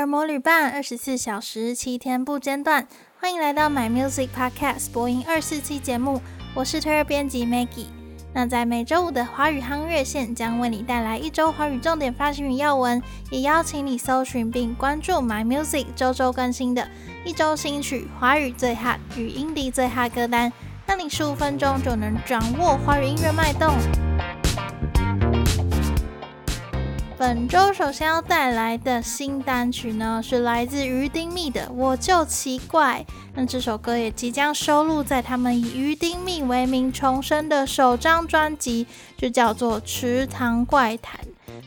儿魔旅伴，二十四小时七天不间断。欢迎来到 My Music Podcast 播音二四七节目，我是推儿编辑 Maggie。那在每周五的华语夯乐线将为你带来一周华语重点发行与要闻，也邀请你搜寻并关注 My Music 周周更新的一周新曲、华语最 hot 与英迪最 hot 歌单，让你十五分钟就能掌握华语音乐脉动。本周首先要带来的新单曲呢，是来自鱼丁密的《我就奇怪》。那这首歌也即将收录在他们以鱼丁密为名重生的首张专辑，就叫做《池塘怪谈》。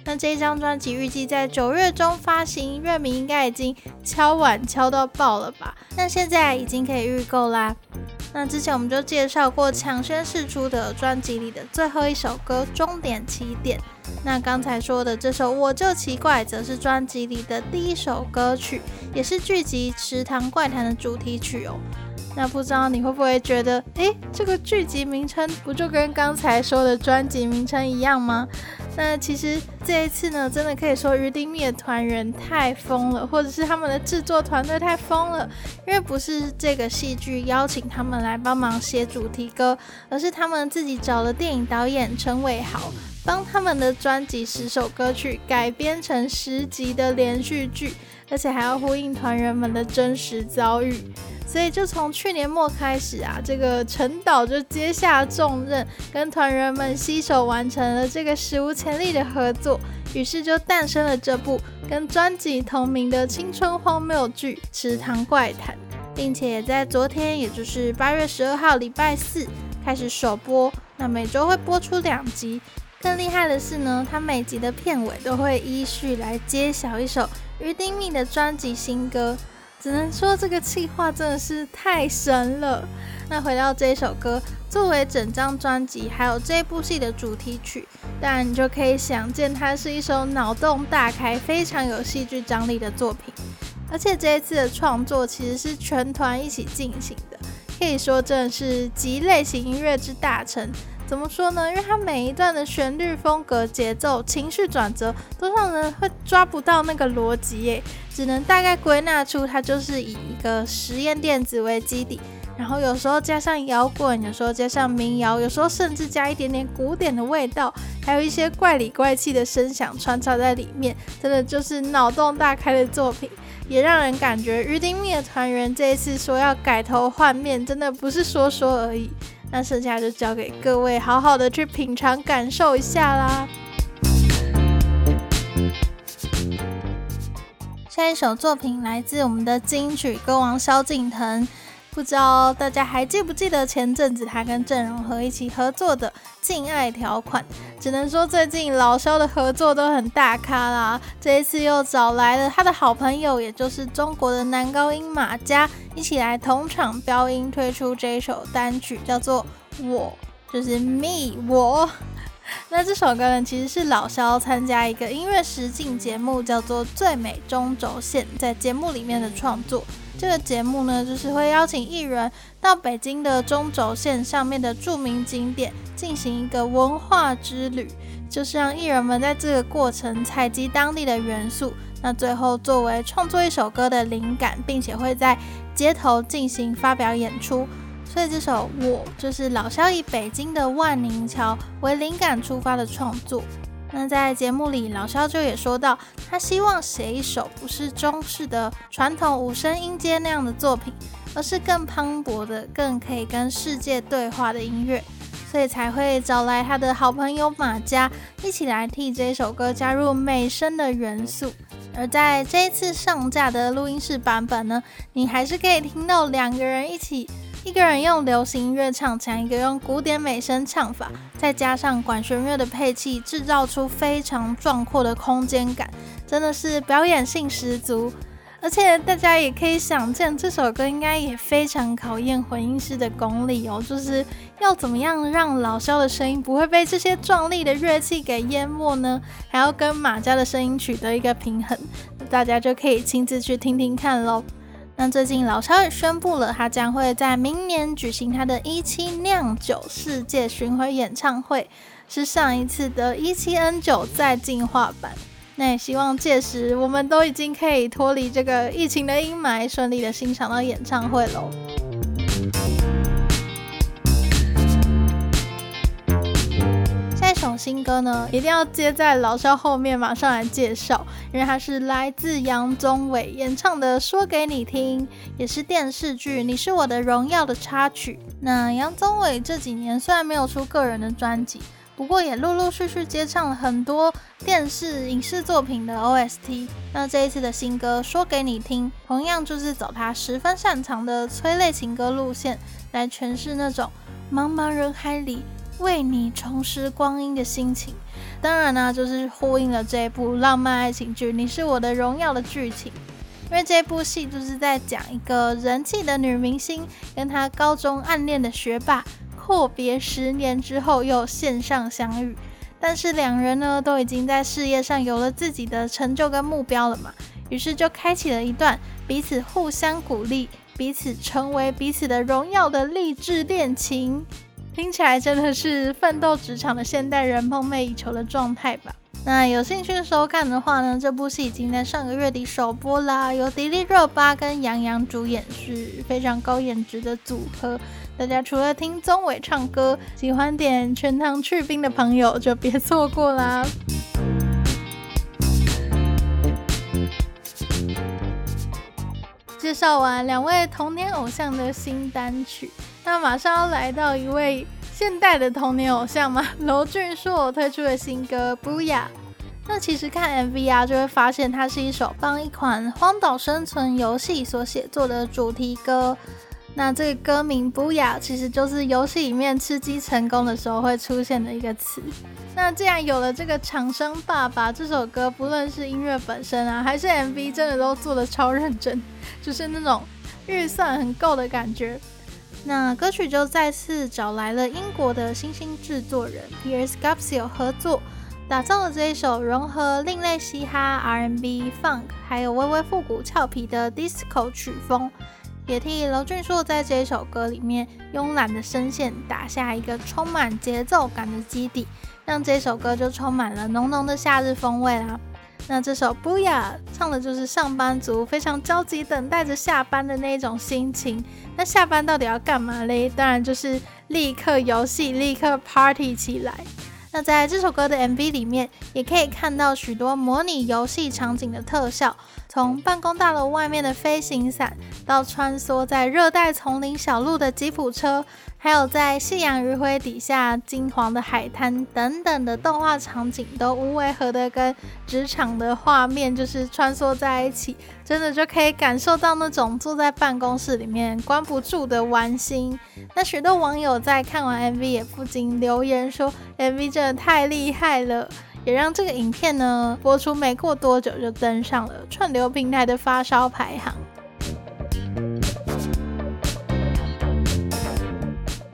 那这张专辑预计在九月中发行，乐迷应该已经敲碗敲到爆了吧？那现在已经可以预购啦。那之前我们就介绍过抢先试出的专辑里的最后一首歌《终点起点》。那刚才说的这首《我就奇怪》则是专辑里的第一首歌曲，也是剧集《池塘怪谈》的主题曲哦。那不知道你会不会觉得，诶，这个剧集名称不就跟刚才说的专辑名称一样吗？那其实这一次呢，真的可以说鱼丁糸的团员太疯了，或者是他们的制作团队太疯了，因为不是这个戏剧邀请他们来帮忙写主题歌，而是他们自己找了电影导演陈伟豪。帮他们的专辑十首歌曲改编成十集的连续剧，而且还要呼应团员们的真实遭遇，所以就从去年末开始啊，这个陈导就接下重任，跟团员们携手完成了这个史无前例的合作，于是就诞生了这部跟专辑同名的青春荒谬剧《池塘怪谈》，并且在昨天，也就是八月十二号礼拜四开始首播，那每周会播出两集。更厉害的是呢，它每集的片尾都会依序来揭晓一首于丁敏的专辑新歌，只能说这个企划真的是太神了。那回到这首歌，作为整张专辑还有这部戏的主题曲，当然你就可以想见它是一首脑洞大开、非常有戏剧张力的作品。而且这一次的创作其实是全团一起进行的，可以说真的是集类型音乐之大成。怎么说呢？因为它每一段的旋律风格、节奏、情绪转折，都让人会抓不到那个逻辑耶，只能大概归纳出它就是以一个实验电子为基底，然后有时候加上摇滚，有时候加上民谣，有时候甚至加一点点古典的味道，还有一些怪里怪气的声响穿插在里面，真的就是脑洞大开的作品，也让人感觉鱼丁糸的团员这一次说要改头换面，真的不是说说而已。那剩下就交给各位好好的去品尝感受一下啦。下一首作品来自我们的金曲歌王萧敬腾。不知道大家还记不记得前阵子他跟郑容和一起合作的《敬爱条款》？只能说最近老萧的合作都很大咖啦。这一次又找来了他的好朋友，也就是中国的男高音马家，一起来同场飙音推出这一首单曲，叫做《我》，就是 Me 我。那这首歌呢，其实是老萧参加一个音乐实境节目，叫做《最美中轴线》，在节目里面的创作。这个节目呢，就是会邀请艺人到北京的中轴线上面的著名景点进行一个文化之旅，就是让艺人们在这个过程采集当地的元素，那最后作为创作一首歌的灵感，并且会在街头进行发表演出。所以这首《我》就是老萧以北京的万宁桥为灵感出发的创作。那在节目里，老萧就也说到，他希望写一首不是中式的传统五声音阶那样的作品，而是更磅礴的、更可以跟世界对话的音乐，所以才会找来他的好朋友马佳一起来替这首歌加入美声的元素。而在这一次上架的录音室版本呢，你还是可以听到两个人一起。一个人用流行音乐唱腔，一个用古典美声唱法，再加上管弦乐的配器，制造出非常壮阔的空间感，真的是表演性十足。而且大家也可以想见，这首歌应该也非常考验混音师的功力哦，就是要怎么样让老萧的声音不会被这些壮丽的乐器给淹没呢？还要跟马家的声音取得一个平衡，大家就可以亲自去听听看喽。那最近老肖也宣布了，他将会在明年举行他的一七酿酒世界巡回演唱会，是上一次的一七 N 九再进化版。那也希望届时我们都已经可以脱离这个疫情的阴霾，顺利的欣赏到演唱会喽。新歌呢，一定要接在老萧后面马上来介绍，因为它是来自杨宗纬演唱的《说给你听》，也是电视剧《你是我的荣耀》的插曲。那杨宗纬这几年虽然没有出个人的专辑。不过也陆陆续续接唱了很多电视影视作品的 OST。那这一次的新歌说给你听，同样就是走他十分擅长的催泪情歌路线，来诠释那种茫茫人海里为你重拾光阴的心情。当然呢，就是呼应了这一部浪漫爱情剧《你是我的荣耀》的剧情。因为这部戏就是在讲一个人气的女明星跟她高中暗恋的学霸。阔别十年之后又线上相遇，但是两人呢都已经在事业上有了自己的成就跟目标了嘛，于是就开启了一段彼此互相鼓励、彼此成为彼此的荣耀的励志恋情，听起来真的是奋斗职场的现代人梦寐以求的状态吧。那有兴趣收看的话呢，这部戏已经在上个月底首播啦，由迪丽热巴跟杨洋主演，是非常高颜值的组合。大家除了听宗伟唱歌，喜欢点全糖去冰的朋友就别错过啦！介绍完两位童年偶像的新单曲，那马上要来到一位现代的童年偶像嘛，娄俊硕推出的新歌《不雅》。那其实看 MV 啊，就会发现它是一首帮一款荒岛生存游戏所写作的主题歌。那这个歌名不雅其实就是游戏里面吃鸡成功的时候会出现的一个词。那既然有了这个厂商爸爸，这首歌不论是音乐本身啊，还是 MV，真的都做得超认真，就是那种预算很够的感觉。那歌曲就再次找来了英国的新兴制作人 Piers Gapsio 合作，打造了这一首融合另类嘻哈、R&B、Funk，还有微微复古俏皮的 Disco 曲风。也替娄俊硕在这一首歌里面慵懒的声线打下一个充满节奏感的基底，让这首歌就充满了浓浓的夏日风味啦。那这首《Buya》唱的就是上班族非常焦急等待着下班的那种心情。那下班到底要干嘛嘞？当然就是立刻游戏，立刻 party 起来。那在这首歌的 MV 里面，也可以看到许多模拟游戏场景的特效，从办公大楼外面的飞行伞，到穿梭在热带丛林小路的吉普车，还有在夕阳余晖底下金黄的海滩等等的动画场景，都无违和的跟职场的画面就是穿梭在一起，真的就可以感受到那种坐在办公室里面关不住的玩心。那许多网友在看完 MV 也不禁留言说，MV 真的太厉害了，也让这个影片呢播出没过多久就登上了串流平台的发烧排行。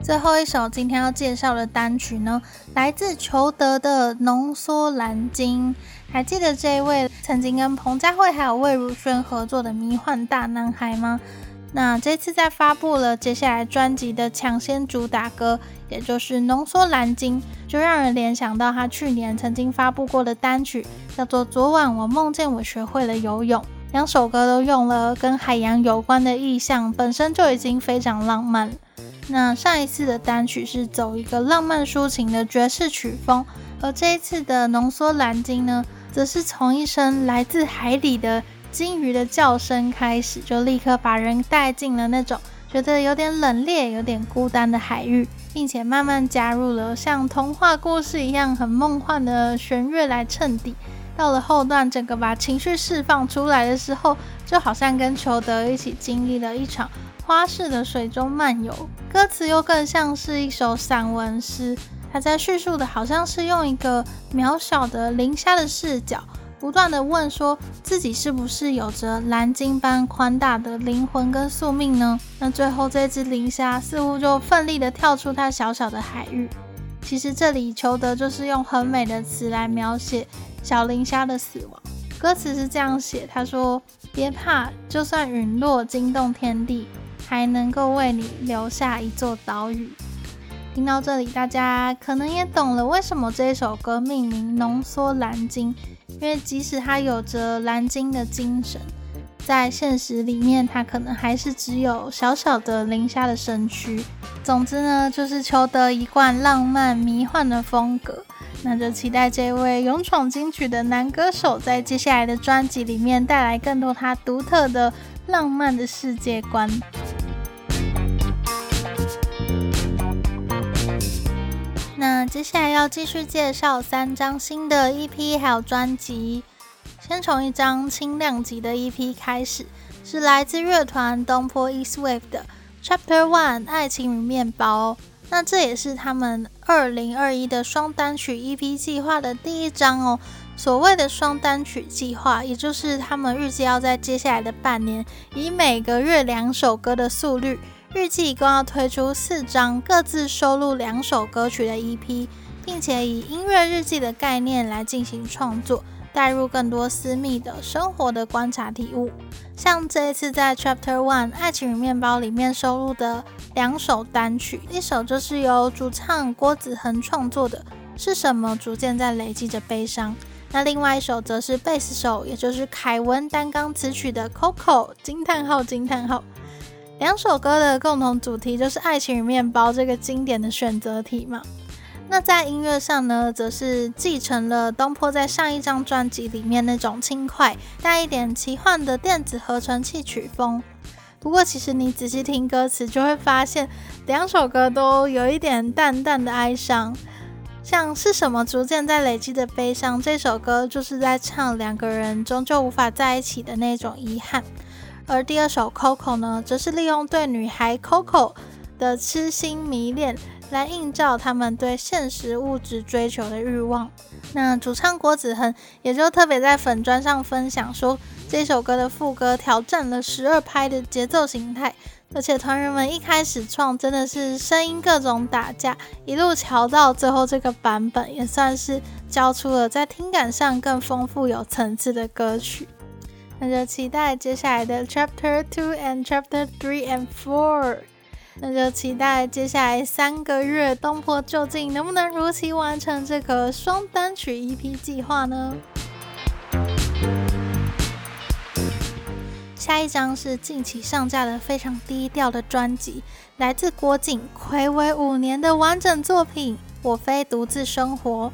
最后一首今天要介绍的单曲呢，来自裘德的《浓缩蓝鲸》。还记得这一位曾经跟彭佳慧还有魏如萱合作的迷幻大男孩吗？那这次在发布了接下来专辑的抢先主打歌，也就是《浓缩蓝鲸》，就让人联想到他去年曾经发布过的单曲，叫做《昨晚我梦见我学会了游泳》。两首歌都用了跟海洋有关的意象，本身就已经非常浪漫。那上一次的单曲是走一个浪漫抒情的爵士曲风，而这一次的浓缩蓝鲸呢，则是从一声来自海底的鲸鱼的叫声开始，就立刻把人带进了那种觉得有点冷冽、有点孤单的海域，并且慢慢加入了像童话故事一样很梦幻的弦乐来衬底。到了后段，整个把情绪释放出来的时候，就好像跟裘德一起经历了一场。花式的水中漫游，歌词又更像是一首散文诗。他在叙述的好像是用一个渺小的磷虾的视角，不断地问说自己是不是有着蓝鲸般宽大的灵魂跟宿命呢？那最后这只磷虾似乎就奋力地跳出它小小的海域。其实这里裘德就是用很美的词来描写小磷虾的死亡。歌词是这样写：他说，别怕，就算陨落惊动天地。还能够为你留下一座岛屿。听到这里，大家可能也懂了为什么这首歌命名《浓缩蓝鲸》，因为即使它有着蓝鲸的精神，在现实里面，它可能还是只有小小的磷虾的身躯。总之呢，就是求得一贯浪漫迷幻的风格。那就期待这位勇闯金曲的男歌手，在接下来的专辑里面带来更多他独特的浪漫的世界观。那接下来要继续介绍三张新的 EP 还有专辑。先从一张轻量级的 EP 开始，是来自乐团东坡 East Wave 的 Chapter One《爱情与面包》。那这也是他们二零二一的双单曲 EP 计划的第一张哦。所谓的双单曲计划，也就是他们预计要在接下来的半年，以每个月两首歌的速率，预计一共要推出四张各自收录两首歌曲的 EP，并且以音乐日记的概念来进行创作。带入更多私密的生活的观察体悟，像这一次在 Chapter One《爱情与面包》里面收录的两首单曲，一首就是由主唱郭子恒创作的，是什么逐渐在累积着悲伤？那另外一首则是贝斯手，也就是凯文担纲词曲的 Coco 惊叹号惊叹号。两首歌的共同主题就是爱情与面包这个经典的选择题嘛。那在音乐上呢，则是继承了东坡在上一张专辑里面那种轻快带一点奇幻的电子合成器曲风。不过，其实你仔细听歌词，就会发现两首歌都有一点淡淡的哀伤。像是什么逐渐在累积的悲伤，这首歌就是在唱两个人终究无法在一起的那种遗憾。而第二首 Coco 呢，则是利用对女孩 Coco 的痴心迷恋。来映照他们对现实物质追求的欲望。那主唱郭子恒也就特别在粉砖上分享说，这首歌的副歌挑战了十二拍的节奏形态，而且团员们一开始创真的是声音各种打架，一路调到最后这个版本，也算是交出了在听感上更丰富有层次的歌曲。那就期待接下来的 Chapter Two and Chapter Three and Four。那就期待接下来三个月，东坡究竟能不能如期完成这个双单曲 EP 计划呢？下一张是近期上架的非常低调的专辑，来自郭静，睽违五年的完整作品《我非独自生活》。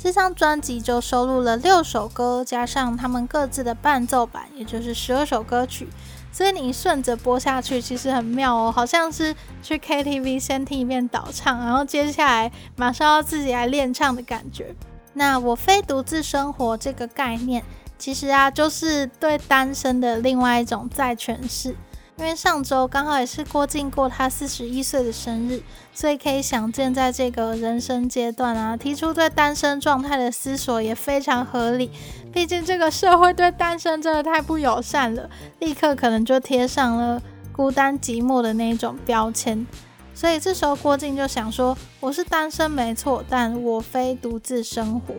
这张专辑就收录了六首歌，加上他们各自的伴奏版，也就是十二首歌曲。所以你顺着播下去，其实很妙哦，好像是去 KTV 先听一遍导唱，然后接下来马上要自己来练唱的感觉。那我非独自生活这个概念，其实啊，就是对单身的另外一种再诠释。因为上周刚好也是郭靖过他四十一岁的生日，所以可以想见，在这个人生阶段啊，提出对单身状态的思索也非常合理。毕竟这个社会对单身真的太不友善了，立刻可能就贴上了孤单寂寞的那一种标签。所以这时候郭靖就想说：“我是单身没错，但我非独自生活。”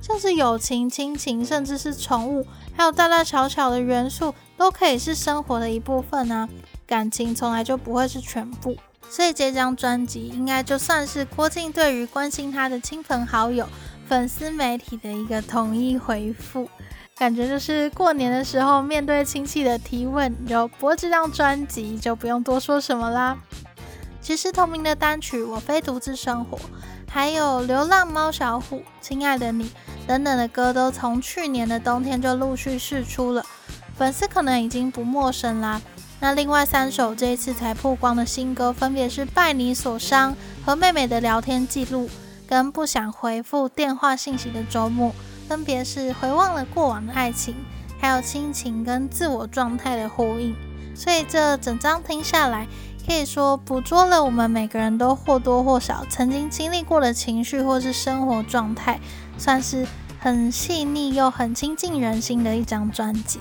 像是友情、亲情，甚至是宠物，还有大大小小的元素，都可以是生活的一部分啊。感情从来就不会是全部，所以这张专辑应该就算是郭靖对于关心他的亲朋好友、粉丝媒体的一个统一回复。感觉就是过年的时候面对亲戚的提问，就播这张专辑，就不用多说什么啦。其实同名的单曲《我非独自生活》。还有《流浪猫小虎》、《亲爱的你》等等的歌，都从去年的冬天就陆续释出了，粉丝可能已经不陌生啦。那另外三首这一次才曝光的新歌，分别是《拜你所伤》和妹妹的聊天记录，跟《不想回复电话信息的周末》，分别是回望了过往的爱情，还有亲情跟自我状态的呼应。所以这整张听下来，可以说捕捉了我们每个人都或多或少曾经经历过的情绪或是生活状态，算是很细腻又很亲近人心的一张专辑。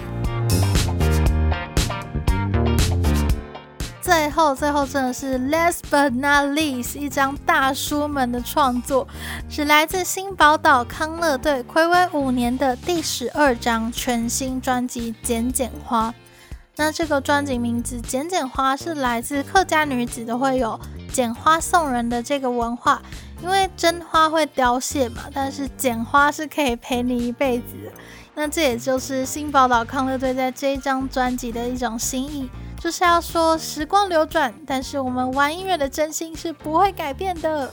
最后，最后真的是 last but not least 一张大叔们的创作，是来自新宝岛康乐队睽违五年的第十二张全新专辑《剪剪花》。那这个专辑名字《剪剪花》是来自客家女子都会有剪花送人的这个文化。因为真花会凋谢嘛，但是剪花是可以陪你一辈子。那这也就是新宝岛康乐队在这一张专辑的一种心意，就是要说时光流转，但是我们玩音乐的真心是不会改变的。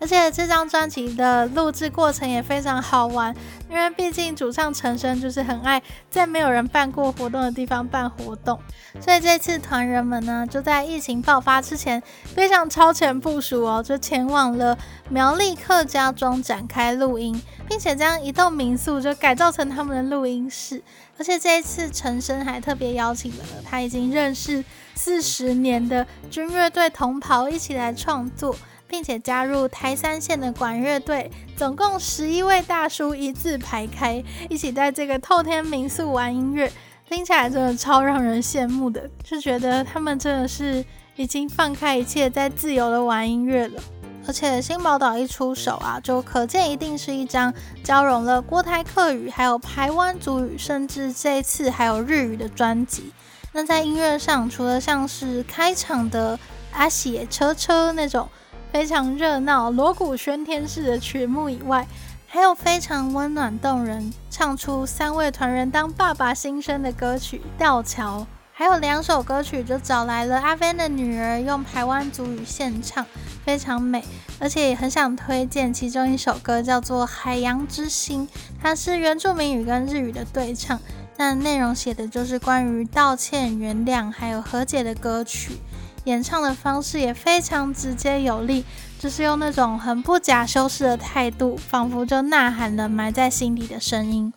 而且这张专辑的录制过程也非常好玩，因为毕竟主唱陈昇就是很爱在没有人办过活动的地方办活动，所以这次团人们呢就在疫情爆发之前非常超前部署哦，就前往了苗栗客家庄展开录音，并且将一栋民宿就改造成他们的录音室。而且这一次陈昇还特别邀请了他已经认识四十年的军乐队同袍一起来创作。并且加入台三线的管乐队，总共十一位大叔一字排开，一起在这个透天民宿玩音乐，听起来真的超让人羡慕的，就觉得他们真的是已经放开一切，在自由的玩音乐了。而且新宝岛一出手啊，就可见一定是一张交融了国台客语，还有台湾族语，甚至这一次还有日语的专辑。那在音乐上，除了像是开场的阿喜车车那种。非常热闹、锣鼓喧天式的曲目以外，还有非常温暖动人，唱出三位团员当爸爸心声的歌曲《吊桥》，还有两首歌曲就找来了阿 Van 的女儿用台湾族语献唱，非常美。而且也很想推荐其中一首歌，叫做《海洋之心》，它是原住民语跟日语的对唱，但内容写的就是关于道歉、原谅还有和解的歌曲。演唱的方式也非常直接有力，就是用那种很不假修饰的态度，仿佛就呐喊了埋在心底的声音。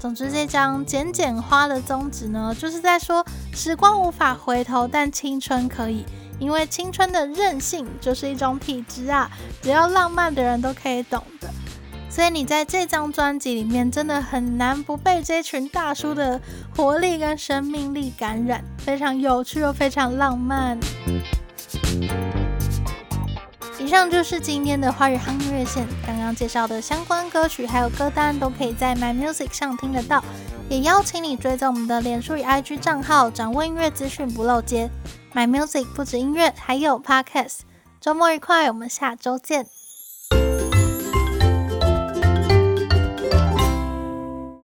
总之，这张剪剪花的宗旨呢，就是在说时光无法回头，但青春可以，因为青春的韧性就是一种体质啊，只要浪漫的人都可以懂的。所以你在这张专辑里面，真的很难不被这群大叔的活力跟生命力感染，非常有趣又非常浪漫。以上就是今天的花语夯音乐线，刚刚介绍的相关歌曲还有歌单都可以在 My Music 上听得到，也邀请你追踪我们的脸书与 IG 账号，掌握音乐资讯不漏接。My Music 不止音乐，还有 Podcast。周末愉快，我们下周见。